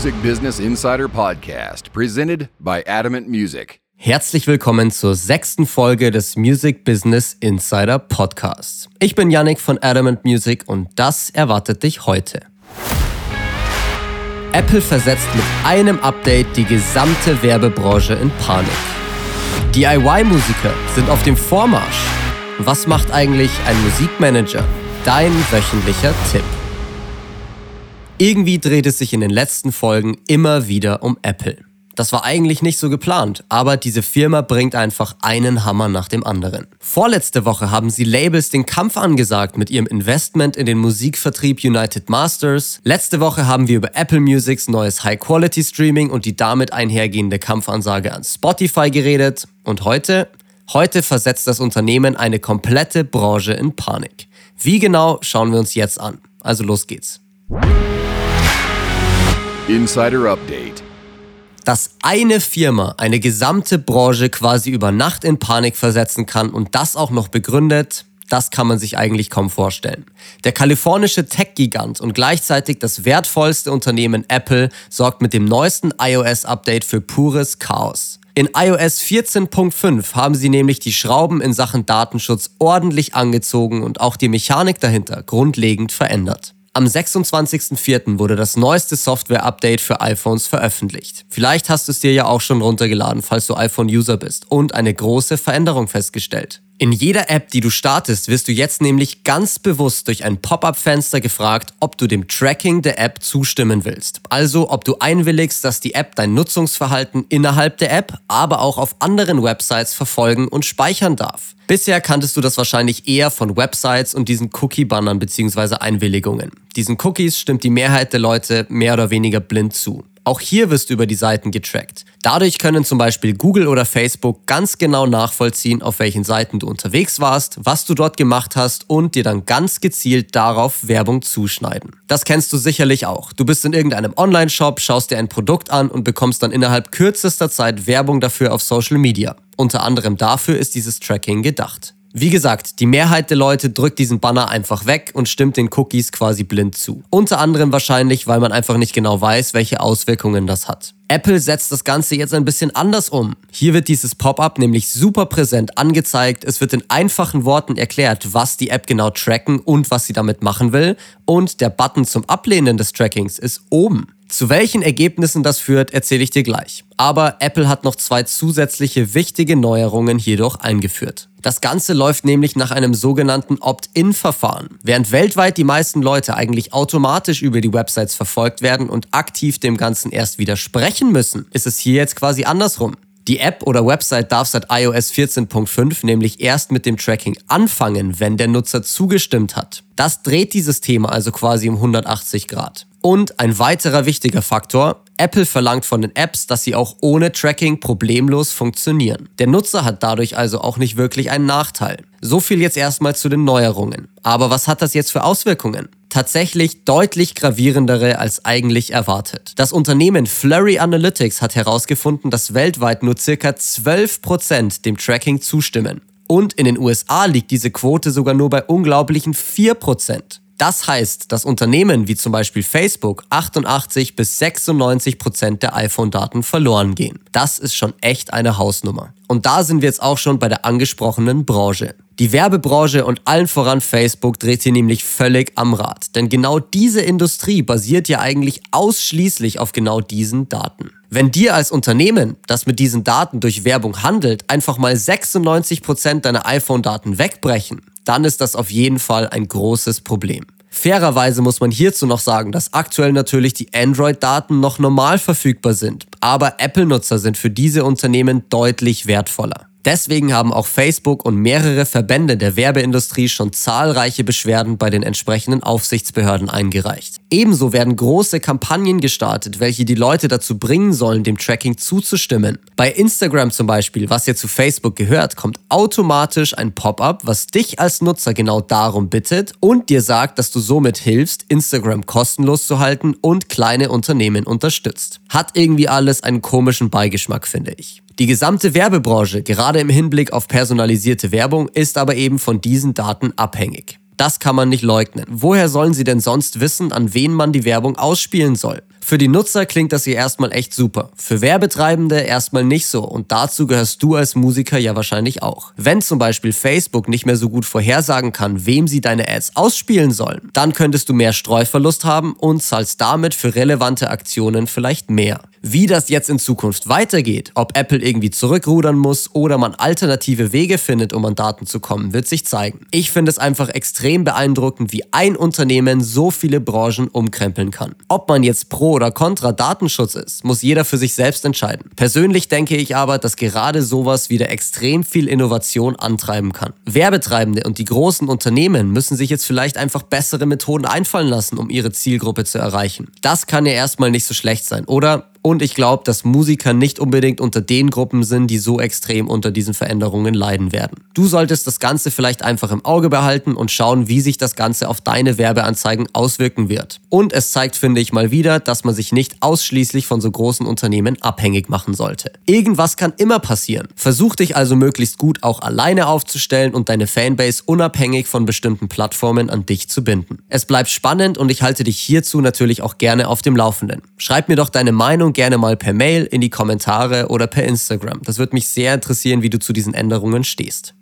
Music Business Insider Podcast, presented by Adamant Music. Herzlich willkommen zur sechsten Folge des Music Business Insider Podcasts. Ich bin Yannick von Adamant Music und das erwartet dich heute. Apple versetzt mit einem Update die gesamte Werbebranche in Panik. DIY-Musiker sind auf dem Vormarsch. Was macht eigentlich ein Musikmanager? Dein wöchentlicher Tipp. Irgendwie dreht es sich in den letzten Folgen immer wieder um Apple. Das war eigentlich nicht so geplant, aber diese Firma bringt einfach einen Hammer nach dem anderen. Vorletzte Woche haben sie Labels den Kampf angesagt mit ihrem Investment in den Musikvertrieb United Masters. Letzte Woche haben wir über Apple Musics neues High-Quality-Streaming und die damit einhergehende Kampfansage an Spotify geredet. Und heute? Heute versetzt das Unternehmen eine komplette Branche in Panik. Wie genau, schauen wir uns jetzt an. Also los geht's. Insider Update. Dass eine Firma eine gesamte Branche quasi über Nacht in Panik versetzen kann und das auch noch begründet, das kann man sich eigentlich kaum vorstellen. Der kalifornische Tech-Gigant und gleichzeitig das wertvollste Unternehmen Apple sorgt mit dem neuesten iOS-Update für pures Chaos. In iOS 14.5 haben sie nämlich die Schrauben in Sachen Datenschutz ordentlich angezogen und auch die Mechanik dahinter grundlegend verändert. Am 26.04. wurde das neueste Software-Update für iPhones veröffentlicht. Vielleicht hast du es dir ja auch schon runtergeladen, falls du iPhone-User bist und eine große Veränderung festgestellt. In jeder App, die du startest, wirst du jetzt nämlich ganz bewusst durch ein Pop-up-Fenster gefragt, ob du dem Tracking der App zustimmen willst. Also, ob du einwilligst, dass die App dein Nutzungsverhalten innerhalb der App, aber auch auf anderen Websites verfolgen und speichern darf. Bisher kanntest du das wahrscheinlich eher von Websites und diesen Cookie-Bannern bzw. Einwilligungen. Diesen Cookies stimmt die Mehrheit der Leute mehr oder weniger blind zu. Auch hier wirst du über die Seiten getrackt. Dadurch können zum Beispiel Google oder Facebook ganz genau nachvollziehen, auf welchen Seiten du unterwegs warst, was du dort gemacht hast und dir dann ganz gezielt darauf Werbung zuschneiden. Das kennst du sicherlich auch. Du bist in irgendeinem Online-Shop, schaust dir ein Produkt an und bekommst dann innerhalb kürzester Zeit Werbung dafür auf Social Media. Unter anderem dafür ist dieses Tracking gedacht. Wie gesagt, die Mehrheit der Leute drückt diesen Banner einfach weg und stimmt den Cookies quasi blind zu. Unter anderem wahrscheinlich, weil man einfach nicht genau weiß, welche Auswirkungen das hat. Apple setzt das Ganze jetzt ein bisschen anders um. Hier wird dieses Pop-up nämlich super präsent angezeigt. Es wird in einfachen Worten erklärt, was die App genau tracken und was sie damit machen will. Und der Button zum Ablehnen des Trackings ist oben. Zu welchen Ergebnissen das führt, erzähle ich dir gleich. Aber Apple hat noch zwei zusätzliche wichtige Neuerungen hierdurch eingeführt. Das Ganze läuft nämlich nach einem sogenannten Opt-in-Verfahren. Während weltweit die meisten Leute eigentlich automatisch über die Websites verfolgt werden und aktiv dem Ganzen erst widersprechen müssen, ist es hier jetzt quasi andersrum. Die App oder Website darf seit iOS 14.5 nämlich erst mit dem Tracking anfangen, wenn der Nutzer zugestimmt hat. Das dreht dieses Thema also quasi um 180 Grad. Und ein weiterer wichtiger Faktor, Apple verlangt von den Apps, dass sie auch ohne Tracking problemlos funktionieren. Der Nutzer hat dadurch also auch nicht wirklich einen Nachteil. So viel jetzt erstmal zu den Neuerungen. Aber was hat das jetzt für Auswirkungen? Tatsächlich deutlich gravierendere als eigentlich erwartet. Das Unternehmen Flurry Analytics hat herausgefunden, dass weltweit nur circa 12% dem Tracking zustimmen. Und in den USA liegt diese Quote sogar nur bei unglaublichen 4%. Das heißt, dass Unternehmen wie zum Beispiel Facebook 88 bis 96 Prozent der iPhone-Daten verloren gehen. Das ist schon echt eine Hausnummer. Und da sind wir jetzt auch schon bei der angesprochenen Branche. Die Werbebranche und allen voran Facebook dreht hier nämlich völlig am Rad. Denn genau diese Industrie basiert ja eigentlich ausschließlich auf genau diesen Daten. Wenn dir als Unternehmen, das mit diesen Daten durch Werbung handelt, einfach mal 96 Prozent deiner iPhone-Daten wegbrechen, dann ist das auf jeden Fall ein großes Problem. Fairerweise muss man hierzu noch sagen, dass aktuell natürlich die Android-Daten noch normal verfügbar sind, aber Apple-Nutzer sind für diese Unternehmen deutlich wertvoller. Deswegen haben auch Facebook und mehrere Verbände der Werbeindustrie schon zahlreiche Beschwerden bei den entsprechenden Aufsichtsbehörden eingereicht. Ebenso werden große Kampagnen gestartet, welche die Leute dazu bringen sollen, dem Tracking zuzustimmen. Bei Instagram zum Beispiel, was ja zu Facebook gehört, kommt automatisch ein Pop-up, was dich als Nutzer genau darum bittet und dir sagt, dass du somit hilfst, Instagram kostenlos zu halten und kleine Unternehmen unterstützt. Hat irgendwie alles einen komischen Beigeschmack, finde ich. Die gesamte Werbebranche, gerade im Hinblick auf personalisierte Werbung, ist aber eben von diesen Daten abhängig. Das kann man nicht leugnen. Woher sollen sie denn sonst wissen, an wen man die Werbung ausspielen soll? Für die Nutzer klingt das hier erstmal echt super. Für Werbetreibende erstmal nicht so und dazu gehörst du als Musiker ja wahrscheinlich auch. Wenn zum Beispiel Facebook nicht mehr so gut vorhersagen kann, wem sie deine Ads ausspielen sollen, dann könntest du mehr Streuverlust haben und zahlst damit für relevante Aktionen vielleicht mehr. Wie das jetzt in Zukunft weitergeht, ob Apple irgendwie zurückrudern muss oder man alternative Wege findet, um an Daten zu kommen, wird sich zeigen. Ich finde es einfach extrem beeindruckend, wie ein Unternehmen so viele Branchen umkrempeln kann. Ob man jetzt pro oder contra Datenschutz ist, muss jeder für sich selbst entscheiden. Persönlich denke ich aber, dass gerade sowas wieder extrem viel Innovation antreiben kann. Werbetreibende und die großen Unternehmen müssen sich jetzt vielleicht einfach bessere Methoden einfallen lassen, um ihre Zielgruppe zu erreichen. Das kann ja erstmal nicht so schlecht sein, oder? Und ich glaube, dass Musiker nicht unbedingt unter den Gruppen sind, die so extrem unter diesen Veränderungen leiden werden. Du solltest das Ganze vielleicht einfach im Auge behalten und schauen, wie sich das Ganze auf deine Werbeanzeigen auswirken wird. Und es zeigt, finde ich mal wieder, dass man sich nicht ausschließlich von so großen Unternehmen abhängig machen sollte. Irgendwas kann immer passieren. Versuch dich also möglichst gut auch alleine aufzustellen und deine Fanbase unabhängig von bestimmten Plattformen an dich zu binden. Es bleibt spannend und ich halte dich hierzu natürlich auch gerne auf dem Laufenden. Schreib mir doch deine Meinung Meinung gerne mal per Mail in die Kommentare oder per Instagram. Das würde mich sehr interessieren, wie du zu diesen Änderungen stehst.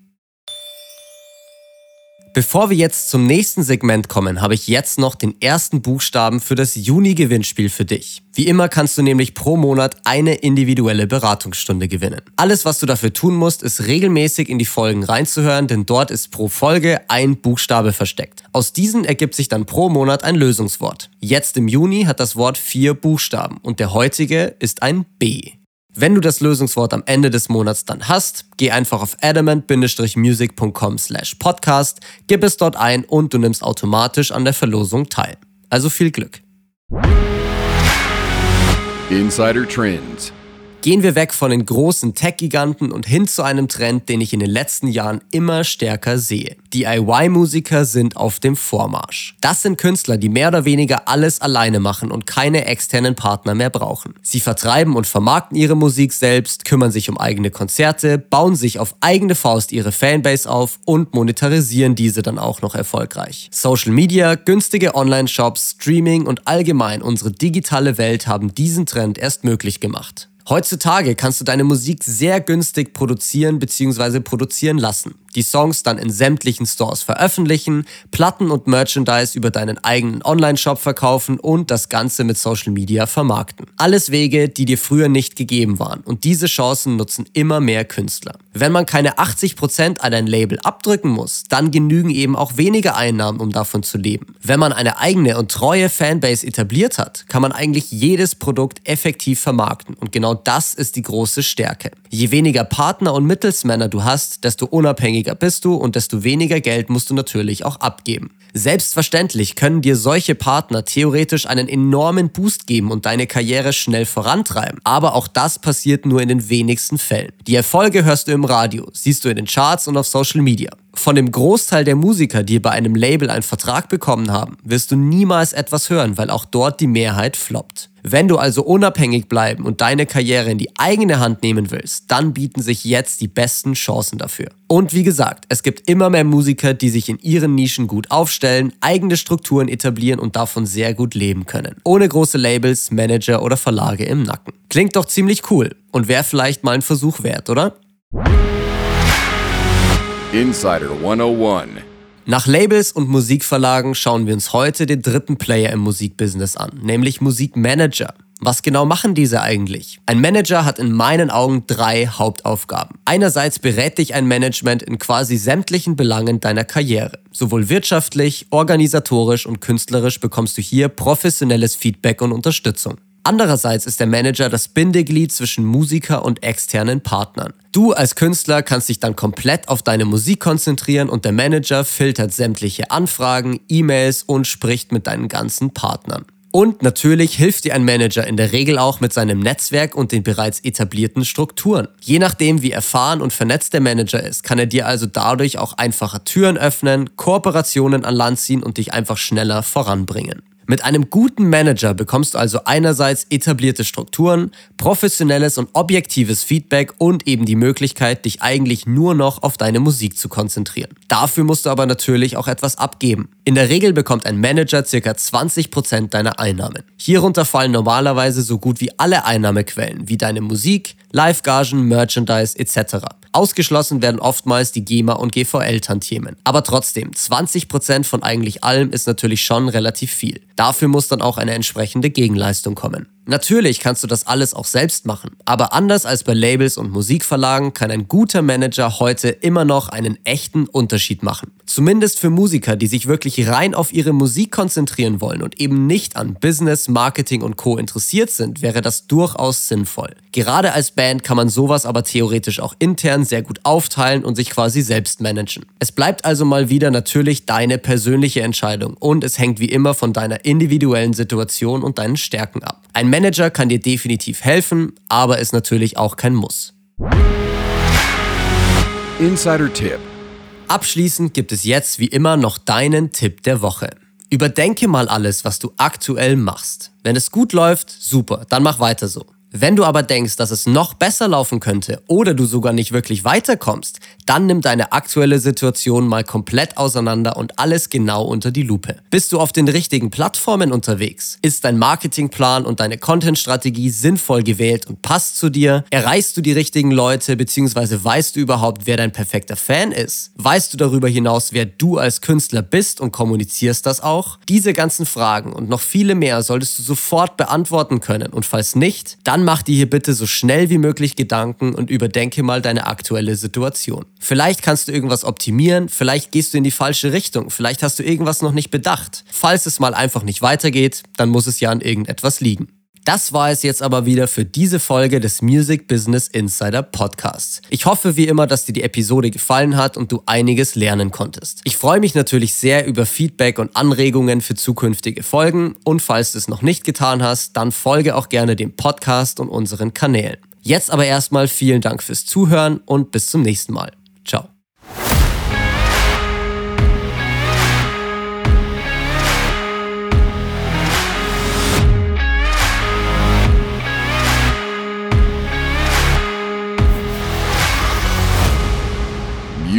Bevor wir jetzt zum nächsten Segment kommen, habe ich jetzt noch den ersten Buchstaben für das Juni-Gewinnspiel für dich. Wie immer kannst du nämlich pro Monat eine individuelle Beratungsstunde gewinnen. Alles, was du dafür tun musst, ist regelmäßig in die Folgen reinzuhören, denn dort ist pro Folge ein Buchstabe versteckt. Aus diesen ergibt sich dann pro Monat ein Lösungswort. Jetzt im Juni hat das Wort vier Buchstaben und der heutige ist ein B. Wenn du das Lösungswort am Ende des Monats dann hast, geh einfach auf adamant-music.com slash podcast, gib es dort ein und du nimmst automatisch an der Verlosung teil. Also viel Glück. Insider Trends Gehen wir weg von den großen Tech-Giganten und hin zu einem Trend, den ich in den letzten Jahren immer stärker sehe. DIY-Musiker sind auf dem Vormarsch. Das sind Künstler, die mehr oder weniger alles alleine machen und keine externen Partner mehr brauchen. Sie vertreiben und vermarkten ihre Musik selbst, kümmern sich um eigene Konzerte, bauen sich auf eigene Faust ihre Fanbase auf und monetarisieren diese dann auch noch erfolgreich. Social Media, günstige Online-Shops, Streaming und allgemein unsere digitale Welt haben diesen Trend erst möglich gemacht. Heutzutage kannst du deine Musik sehr günstig produzieren bzw. produzieren lassen die Songs dann in sämtlichen Stores veröffentlichen, Platten und Merchandise über deinen eigenen Online-Shop verkaufen und das Ganze mit Social Media vermarkten. Alles Wege, die dir früher nicht gegeben waren und diese Chancen nutzen immer mehr Künstler. Wenn man keine 80% an ein Label abdrücken muss, dann genügen eben auch weniger Einnahmen, um davon zu leben. Wenn man eine eigene und treue Fanbase etabliert hat, kann man eigentlich jedes Produkt effektiv vermarkten und genau das ist die große Stärke. Je weniger Partner und Mittelsmänner du hast, desto unabhängiger bist du und desto weniger Geld musst du natürlich auch abgeben. Selbstverständlich können dir solche Partner theoretisch einen enormen Boost geben und deine Karriere schnell vorantreiben. Aber auch das passiert nur in den wenigsten Fällen. Die Erfolge hörst du im Radio, siehst du in den Charts und auf Social Media. Von dem Großteil der Musiker, die bei einem Label einen Vertrag bekommen haben, wirst du niemals etwas hören, weil auch dort die Mehrheit floppt. Wenn du also unabhängig bleiben und deine Karriere in die eigene Hand nehmen willst, dann bieten sich jetzt die besten Chancen dafür. Und wie gesagt, es gibt immer mehr Musiker, die sich in ihren Nischen gut aufstellen, eigene Strukturen etablieren und davon sehr gut leben können. Ohne große Labels, Manager oder Verlage im Nacken. Klingt doch ziemlich cool und wäre vielleicht mal ein Versuch wert, oder? Insider 101 nach Labels und Musikverlagen schauen wir uns heute den dritten Player im Musikbusiness an, nämlich Musikmanager. Was genau machen diese eigentlich? Ein Manager hat in meinen Augen drei Hauptaufgaben. Einerseits berät dich ein Management in quasi sämtlichen Belangen deiner Karriere. Sowohl wirtschaftlich, organisatorisch und künstlerisch bekommst du hier professionelles Feedback und Unterstützung. Andererseits ist der Manager das Bindeglied zwischen Musiker und externen Partnern. Du als Künstler kannst dich dann komplett auf deine Musik konzentrieren und der Manager filtert sämtliche Anfragen, E-Mails und spricht mit deinen ganzen Partnern. Und natürlich hilft dir ein Manager in der Regel auch mit seinem Netzwerk und den bereits etablierten Strukturen. Je nachdem, wie erfahren und vernetzt der Manager ist, kann er dir also dadurch auch einfacher Türen öffnen, Kooperationen an Land ziehen und dich einfach schneller voranbringen. Mit einem guten Manager bekommst du also einerseits etablierte Strukturen, professionelles und objektives Feedback und eben die Möglichkeit, dich eigentlich nur noch auf deine Musik zu konzentrieren. Dafür musst du aber natürlich auch etwas abgeben. In der Regel bekommt ein Manager ca. 20% deiner Einnahmen. Hierunter fallen normalerweise so gut wie alle Einnahmequellen, wie deine Musik, Live-Gagen, Merchandise etc. Ausgeschlossen werden oftmals die GEMA und GVL-Tantiemen. Aber trotzdem, 20% von eigentlich allem ist natürlich schon relativ viel. Dafür muss dann auch eine entsprechende Gegenleistung kommen. Natürlich kannst du das alles auch selbst machen, aber anders als bei Labels und Musikverlagen kann ein guter Manager heute immer noch einen echten Unterschied machen. Zumindest für Musiker, die sich wirklich rein auf ihre Musik konzentrieren wollen und eben nicht an Business, Marketing und Co interessiert sind, wäre das durchaus sinnvoll. Gerade als Band kann man sowas aber theoretisch auch intern sehr gut aufteilen und sich quasi selbst managen. Es bleibt also mal wieder natürlich deine persönliche Entscheidung und es hängt wie immer von deiner individuellen Situation und deinen Stärken ab. Ein Manager kann dir definitiv helfen, aber ist natürlich auch kein Muss. Insider-Tipp. Abschließend gibt es jetzt wie immer noch deinen Tipp der Woche. Überdenke mal alles, was du aktuell machst. Wenn es gut läuft, super, dann mach weiter so. Wenn du aber denkst, dass es noch besser laufen könnte oder du sogar nicht wirklich weiterkommst, dann nimm deine aktuelle Situation mal komplett auseinander und alles genau unter die Lupe. Bist du auf den richtigen Plattformen unterwegs? Ist dein Marketingplan und deine Content-Strategie sinnvoll gewählt und passt zu dir? Erreichst du die richtigen Leute bzw. weißt du überhaupt, wer dein perfekter Fan ist? Weißt du darüber hinaus, wer du als Künstler bist und kommunizierst das auch? Diese ganzen Fragen und noch viele mehr solltest du sofort beantworten können und falls nicht, dann dann mach dir hier bitte so schnell wie möglich Gedanken und überdenke mal deine aktuelle Situation. Vielleicht kannst du irgendwas optimieren, vielleicht gehst du in die falsche Richtung, vielleicht hast du irgendwas noch nicht bedacht. Falls es mal einfach nicht weitergeht, dann muss es ja an irgendetwas liegen. Das war es jetzt aber wieder für diese Folge des Music Business Insider Podcasts. Ich hoffe wie immer, dass dir die Episode gefallen hat und du einiges lernen konntest. Ich freue mich natürlich sehr über Feedback und Anregungen für zukünftige Folgen und falls du es noch nicht getan hast, dann folge auch gerne dem Podcast und unseren Kanälen. Jetzt aber erstmal vielen Dank fürs Zuhören und bis zum nächsten Mal.